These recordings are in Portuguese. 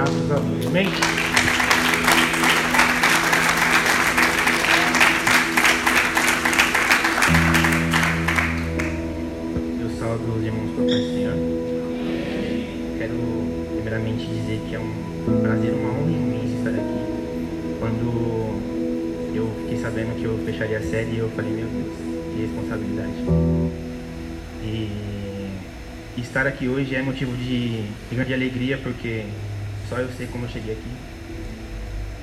Graças a Deus. Amém? Eu salvo os irmãos com o Senhor. Quero primeiramente dizer que é um prazer, uma honra imensa estar aqui. Quando eu fiquei sabendo que eu fecharia a série, eu falei, meu Deus, que responsabilidade. E estar aqui hoje é motivo de grande alegria, porque só eu sei como eu cheguei aqui,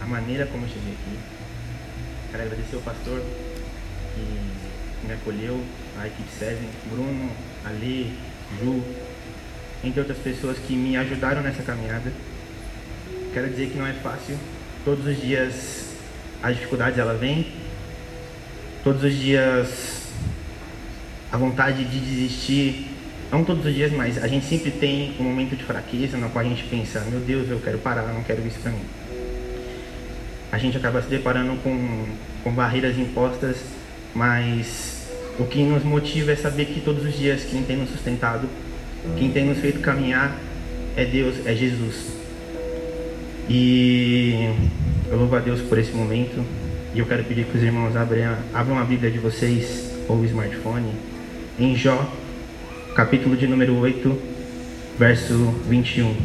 a maneira como eu cheguei aqui. Quero agradecer ao pastor que me acolheu, a equipe Seven, Bruno, Ali, Ju, entre outras pessoas que me ajudaram nessa caminhada. Quero dizer que não é fácil. Todos os dias as dificuldades ela vem. Todos os dias a vontade de desistir, não todos os dias, mas a gente sempre tem um momento de fraqueza no qual a gente pensa, meu Deus, eu quero parar, não quero isso para mim. A gente acaba se deparando com, com barreiras impostas, mas o que nos motiva é saber que todos os dias quem tem nos sustentado, quem tem nos feito caminhar é Deus, é Jesus. E eu louvo a Deus por esse momento. E eu quero pedir que os irmãos abram, abram a Bíblia de vocês ou o smartphone em Jó, capítulo de número 8, verso 21.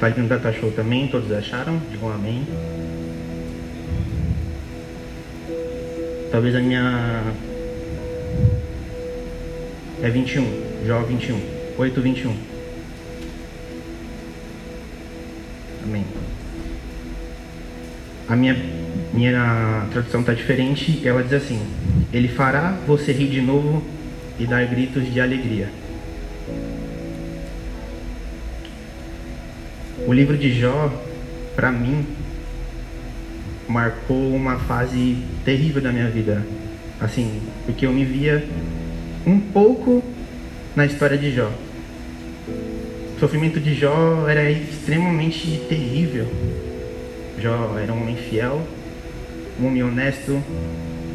Página da Data Show também, todos acharam? Digam amém. Talvez a minha. É 21, Jó 21, 8, 21. A minha, minha tradução está diferente, ela diz assim: Ele fará você rir de novo e dar gritos de alegria. O livro de Jó, para mim, marcou uma fase terrível da minha vida. Assim, porque eu me via um pouco na história de Jó. O sofrimento de Jó era extremamente terrível. Jó era um homem fiel, um homem honesto,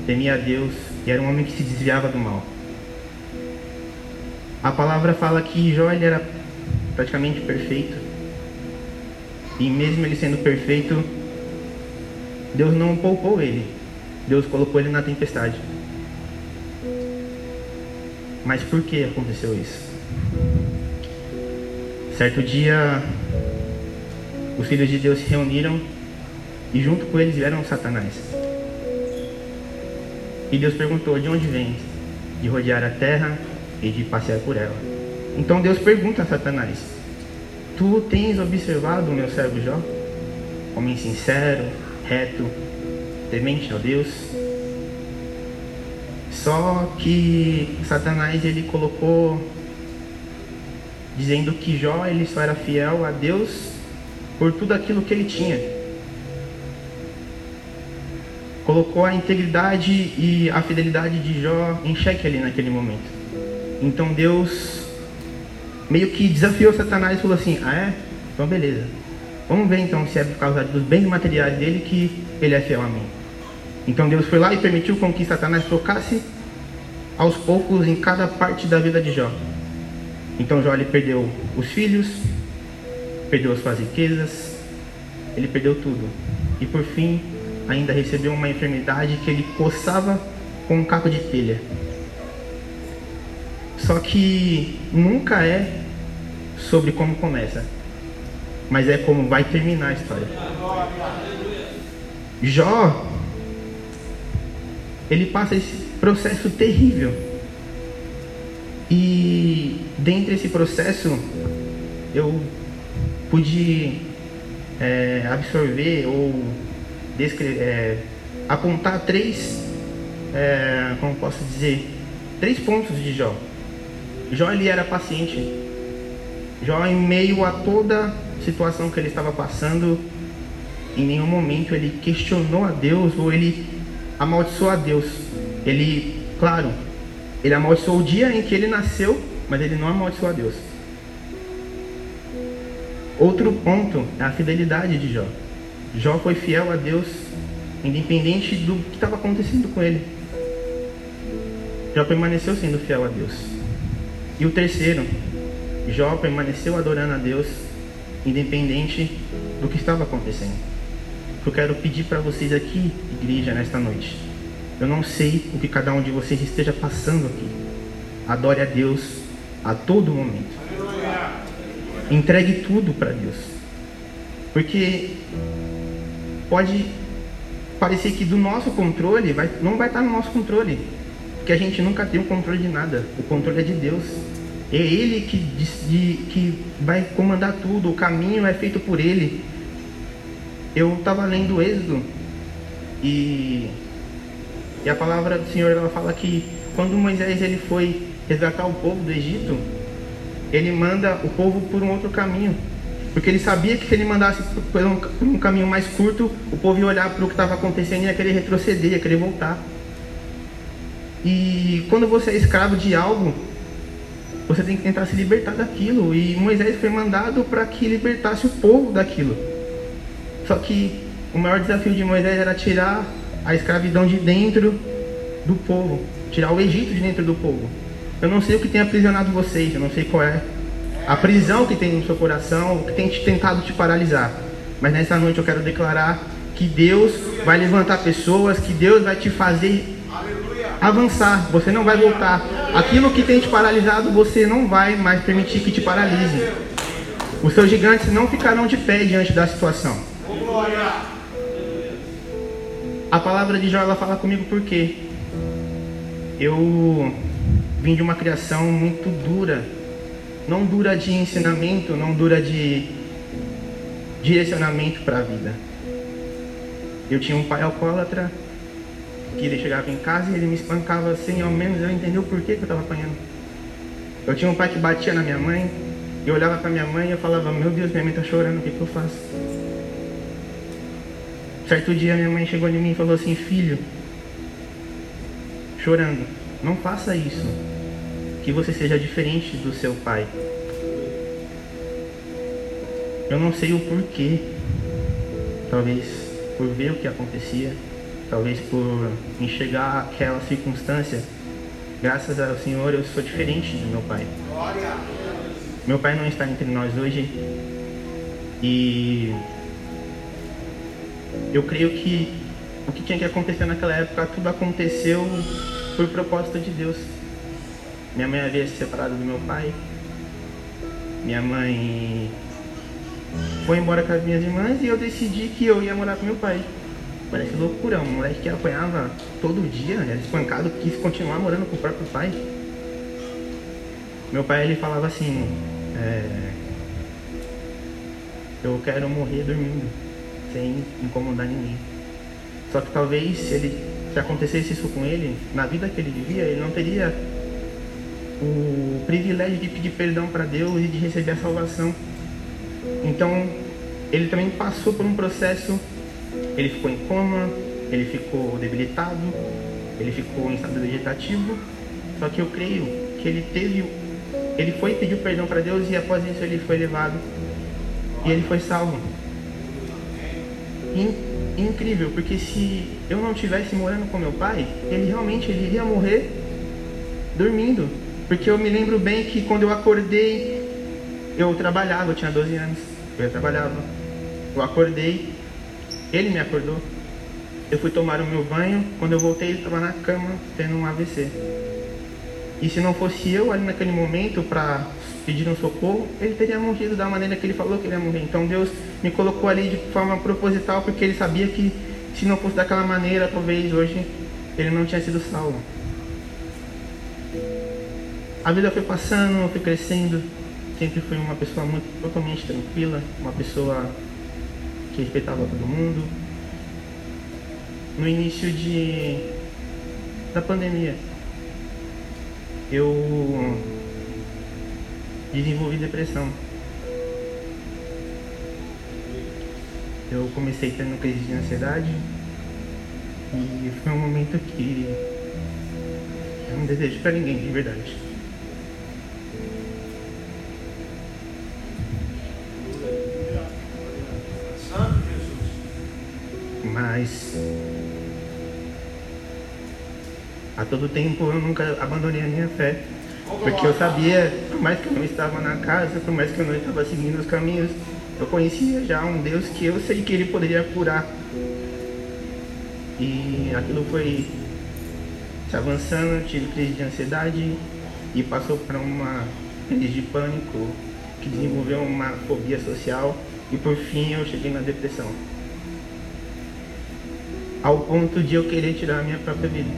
temia a Deus e era um homem que se desviava do mal. A palavra fala que Jó ele era praticamente perfeito. E mesmo ele sendo perfeito, Deus não poupou ele. Deus colocou ele na tempestade. Mas por que aconteceu isso? Certo dia, os filhos de Deus se reuniram e junto com eles vieram Satanás. E Deus perguntou: De onde vens? De rodear a terra e de passear por ela. Então Deus pergunta a Satanás: Tu tens observado o meu servo Jó? Homem sincero, reto, temente a Deus. Só que Satanás ele colocou dizendo que Jó ele só era fiel a Deus por tudo aquilo que ele tinha. Colocou a integridade e a fidelidade de Jó em xeque ali naquele momento. Então Deus meio que desafiou Satanás e falou assim: Ah, é? Então beleza. Vamos ver então se é por causa dos bens materiais dele que ele é fiel a mim. Então Deus foi lá e permitiu com que Satanás tocasse aos poucos em cada parte da vida de Jó. Então Jó ele perdeu os filhos, perdeu as suas riquezas, ele perdeu tudo. E por fim, ainda recebeu uma enfermidade que ele coçava com um caco de telha. Só que nunca é sobre como começa, mas é como vai terminar a história. Jó, ele passa esse processo terrível. E dentro desse processo, eu pude é, absorver ou é, apontar três, é, como posso dizer, três pontos de Jó. Jó ele era paciente. Jó em meio a toda situação que ele estava passando, em nenhum momento ele questionou a Deus ou ele amaldiçoou a Deus. Ele, claro, ele amaldiçoou o dia em que ele nasceu, mas ele não amaldiçoou a Deus. Outro ponto é a fidelidade de Jó. Jó foi fiel a Deus independente do que estava acontecendo com ele. Jó permaneceu sendo fiel a Deus. E o terceiro, Jó permaneceu adorando a Deus, independente do que estava acontecendo. Eu quero pedir para vocês aqui, igreja, nesta noite. Eu não sei o que cada um de vocês esteja passando aqui. Adore a Deus a todo momento. Entregue tudo para Deus. Porque pode parecer que do nosso controle vai, não vai estar no nosso controle. Porque a gente nunca tem o controle de nada. O controle é de Deus. É Ele que, de, que vai comandar tudo. O caminho é feito por Ele. Eu estava lendo o Êxodo e, e a palavra do Senhor ela fala que quando Moisés ele foi resgatar o povo do Egito, ele manda o povo por um outro caminho. Porque ele sabia que se ele mandasse por um, por um caminho mais curto, o povo ia olhar para o que estava acontecendo e ia querer retroceder, ia querer voltar. E quando você é escravo de algo, você tem que tentar se libertar daquilo. E Moisés foi mandado para que libertasse o povo daquilo. Só que o maior desafio de Moisés era tirar a escravidão de dentro do povo, tirar o Egito de dentro do povo. Eu não sei o que tem aprisionado vocês, eu não sei qual é a prisão que tem no seu coração, que tem te tentado te paralisar. Mas nessa noite eu quero declarar que Deus vai levantar pessoas, que Deus vai te fazer avançar. Você não vai voltar. Aquilo que tem te paralisado, você não vai mais permitir que te paralise. Os seus gigantes não ficarão de pé diante da situação. A palavra de Jó ela fala comigo porque eu vim de uma criação muito dura. Não dura de ensinamento, não dura de direcionamento para a vida. Eu tinha um pai alcoólatra que ele chegava em casa e ele me espancava sem ao menos eu entender o porquê que eu estava apanhando. Eu tinha um pai que batia na minha mãe, eu olhava para minha mãe e eu falava, meu Deus, minha mãe está chorando, o que, que eu faço? Certo dia minha mãe chegou em mim e falou assim, filho, chorando, não faça isso que você seja diferente do seu pai. Eu não sei o porquê. Talvez por ver o que acontecia, talvez por enxergar aquela circunstância. Graças ao Senhor eu sou diferente do meu pai. Meu pai não está entre nós hoje e eu creio que o que tinha que acontecer naquela época tudo aconteceu por propósito de Deus. Minha mãe havia se separado do meu pai. Minha mãe foi embora com as minhas irmãs e eu decidi que eu ia morar com meu pai. Parece loucura, um moleque que apanhava todo dia, era espancado, quis continuar morando com o próprio pai. Meu pai ele falava assim, é, eu quero morrer dormindo, sem incomodar ninguém. Só que talvez ele se acontecesse isso com ele, na vida que ele vivia, ele não teria o privilégio de pedir perdão para Deus e de receber a salvação. Então, ele também passou por um processo, ele ficou em coma, ele ficou debilitado, ele ficou em estado vegetativo, só que eu creio que ele teve, ele foi pediu perdão para Deus e após isso ele foi levado e ele foi salvo. incrível, porque se eu não tivesse morando com meu pai, ele realmente ele iria morrer dormindo, porque eu me lembro bem que quando eu acordei, eu trabalhava, eu tinha 12 anos, eu trabalhava. Eu acordei, ele me acordou. Eu fui tomar o meu banho, quando eu voltei ele estava na cama tendo um AVC. E se não fosse eu ali naquele momento para pedir um socorro, ele teria morrido da maneira que ele falou que ele ia morrer. Então Deus me colocou ali de forma proposital porque ele sabia que se não fosse daquela maneira, talvez hoje ele não tinha sido salvo. A vida foi passando, eu fui crescendo. Sempre fui uma pessoa muito totalmente tranquila, uma pessoa que respeitava todo mundo. No início de da pandemia, eu desenvolvi depressão. Eu comecei tendo crise de ansiedade e foi um momento que eu não desejo para ninguém, de verdade. Mas a todo tempo eu nunca abandonei a minha fé. Porque eu sabia, por mais que eu não estava na casa, por mais que eu não estava seguindo os caminhos, eu conhecia já um Deus que eu sei que Ele poderia curar. E aquilo foi se avançando, tive crise de ansiedade e passou para uma crise de pânico que desenvolveu uma fobia social e por fim eu cheguei na depressão. Ao ponto de eu querer tirar a minha própria vida.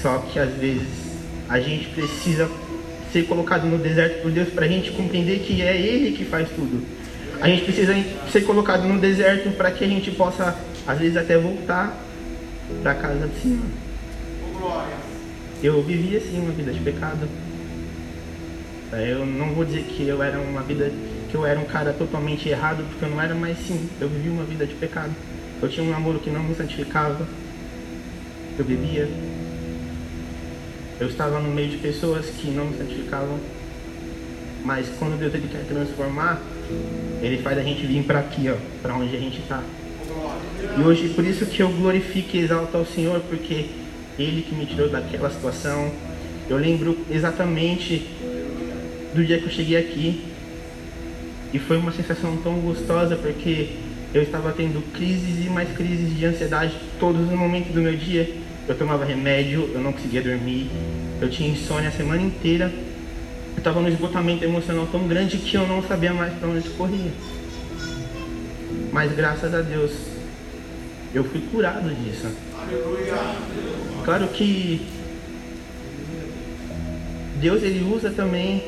Só que às vezes a gente precisa ser colocado no deserto por Deus para a gente compreender que é Ele que faz tudo. A gente precisa ser colocado no deserto para que a gente possa, às vezes, até voltar para casa de cima. Eu vivia assim uma vida de pecado. Eu não vou dizer que eu era uma vida que eu era um cara totalmente errado, porque eu não era, mas sim, eu vivia uma vida de pecado. Eu tinha um namoro que não me santificava. Eu bebia. Eu estava no meio de pessoas que não me santificavam. Mas quando Deus ele quer transformar, ele faz a gente vir para aqui, ó, para onde a gente está. E hoje por isso que eu glorifico e exalto ao Senhor, porque Ele que me tirou daquela situação. Eu lembro exatamente do dia que eu cheguei aqui. E foi uma sensação tão gostosa, porque eu estava tendo crises e mais crises de ansiedade todos os momentos do meu dia. Eu tomava remédio, eu não conseguia dormir, eu tinha insônia a semana inteira. Eu estava no esgotamento emocional tão grande que eu não sabia mais para onde correr. Mas graças a Deus, eu fui curado disso. Claro que Deus ele usa também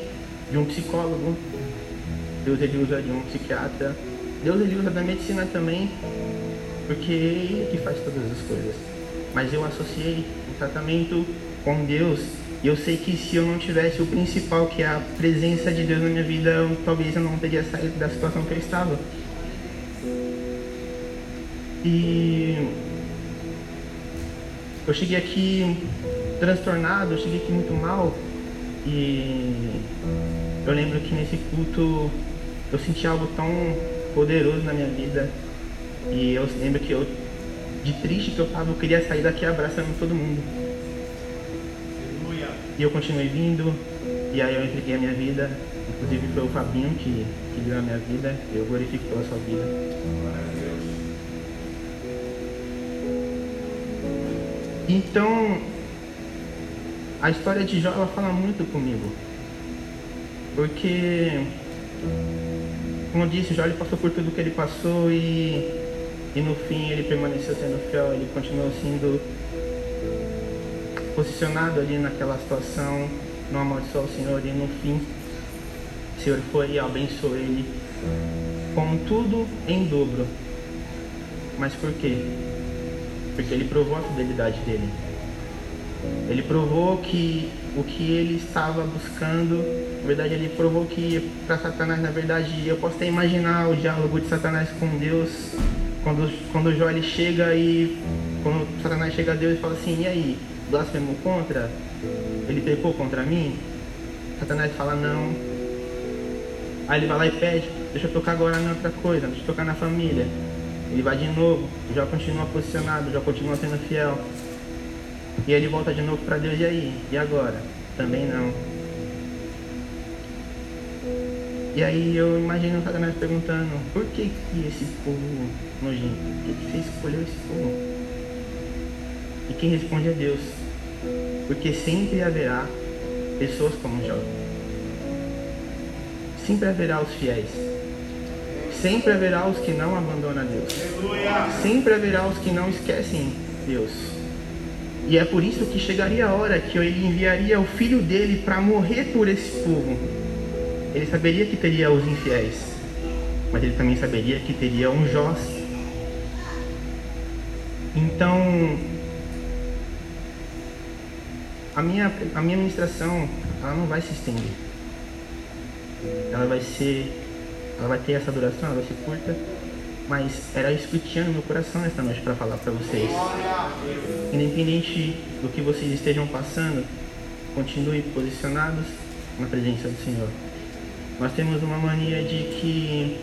de um psicólogo, Deus ele usa de um psiquiatra, Deus ele usa da medicina também, porque é ele que faz todas as coisas. Mas eu associei o tratamento com Deus e eu sei que se eu não tivesse o principal, que é a presença de Deus na minha vida, eu, talvez eu não teria saído da situação que eu estava. E eu cheguei aqui transtornado, eu cheguei aqui muito mal. E eu lembro que nesse culto eu senti algo tão poderoso na minha vida. E eu lembro que eu, de triste que eu estava, eu queria sair daqui abraçando todo mundo. E eu continuei vindo, e aí eu entreguei a minha vida. Inclusive foi o Fabinho que, que deu a minha vida. Eu glorifico pela sua vida. Então, a história de Jó ela fala muito comigo. Porque, como disse, Jó ele passou por tudo que ele passou e, e no fim ele permaneceu sendo fiel, ele continuou sendo posicionado ali naquela situação, não amaldiçoou o Senhor e no fim o Senhor foi e abençoou ele com tudo em dobro. Mas por quê? Porque ele provou a fidelidade dele. Ele provou que o que ele estava buscando, na verdade ele provou que para Satanás, na verdade, eu posso até imaginar o diálogo de Satanás com Deus, quando, quando Jó ele chega e quando Satanás chega a Deus e fala assim, e aí, blasfemou contra? Ele pecou contra mim? Satanás fala não. Aí ele vai lá e pede, deixa eu tocar agora na outra coisa, deixa eu tocar na família. Ele vai de novo, já continua posicionado, já continua sendo fiel. E ele volta de novo para Deus, e aí? E agora? Também não. E aí eu imagino Satanás perguntando, por que, que esse povo nojento? Por que, que você escolheu esse povo? E quem responde é Deus. Porque sempre haverá pessoas como Jó. Sempre haverá os fiéis. Sempre haverá os que não abandonam Deus. Sempre haverá os que não esquecem Deus. E é por isso que chegaria a hora que ele enviaria o filho dele para morrer por esse povo. Ele saberia que teria os infiéis, mas ele também saberia que teria um Jó. Então, a minha, a minha ministração, ela não vai se estender. Ela vai ser, ela vai ter essa duração, ela vai ser curta, mas era isso que tinha no meu coração esta noite para falar para vocês. Independente do que vocês estejam passando, continue posicionados na presença do Senhor. Nós temos uma mania de que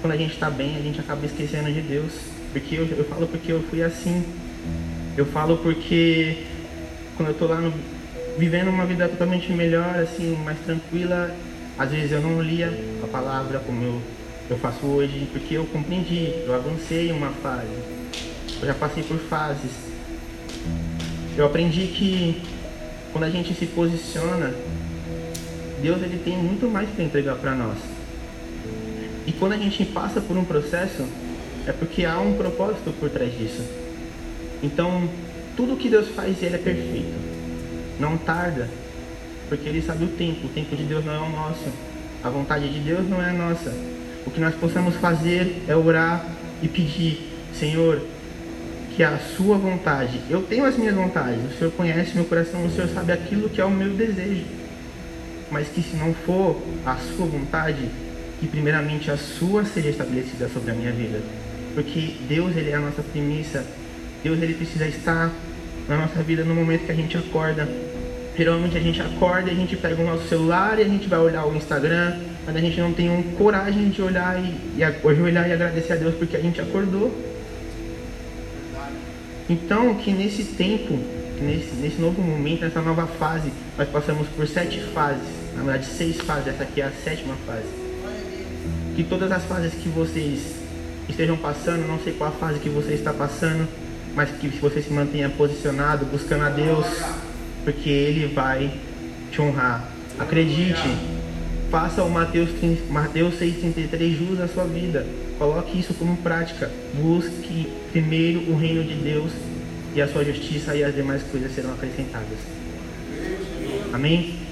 quando a gente está bem, a gente acaba esquecendo de Deus. Porque eu, eu falo porque eu fui assim. Eu falo porque quando eu estou lá no, vivendo uma vida totalmente melhor, assim, mais tranquila, às vezes eu não lia a palavra como eu, eu faço hoje, porque eu compreendi, eu avancei uma fase. Eu já passei por fases. Eu aprendi que quando a gente se posiciona, Deus ele tem muito mais para entregar para nós. E quando a gente passa por um processo, é porque há um propósito por trás disso. Então, tudo que Deus faz, ele é perfeito. Não tarda, porque ele sabe o tempo. O tempo de Deus não é o nosso. A vontade de Deus não é a nossa. O que nós possamos fazer é orar e pedir, Senhor, que a sua vontade, eu tenho as minhas vontades, o Senhor conhece meu coração, o Senhor sabe aquilo que é o meu desejo. Mas que se não for a sua vontade, que primeiramente a sua seja estabelecida sobre a minha vida. Porque Deus, ele é a nossa premissa. Deus, ele precisa estar na nossa vida no momento que a gente acorda. Geralmente a gente acorda e a gente pega o nosso celular e a gente vai olhar o Instagram, mas a gente não tem um coragem de olhar e, e ajoelhar e agradecer a Deus porque a gente acordou. Então, que nesse tempo, nesse, nesse novo momento, nessa nova fase, nós passamos por sete fases, na verdade seis fases, essa aqui é a sétima fase que todas as fases que vocês estejam passando, não sei qual a fase que você está passando, mas que você se mantenha posicionado, buscando a Deus, porque Ele vai te honrar. Acredite, faça o Mateus, Mateus 6,33 jus na sua vida. Coloque isso como prática. Busque primeiro o reino de Deus e a sua justiça e as demais coisas serão acrescentadas. Amém?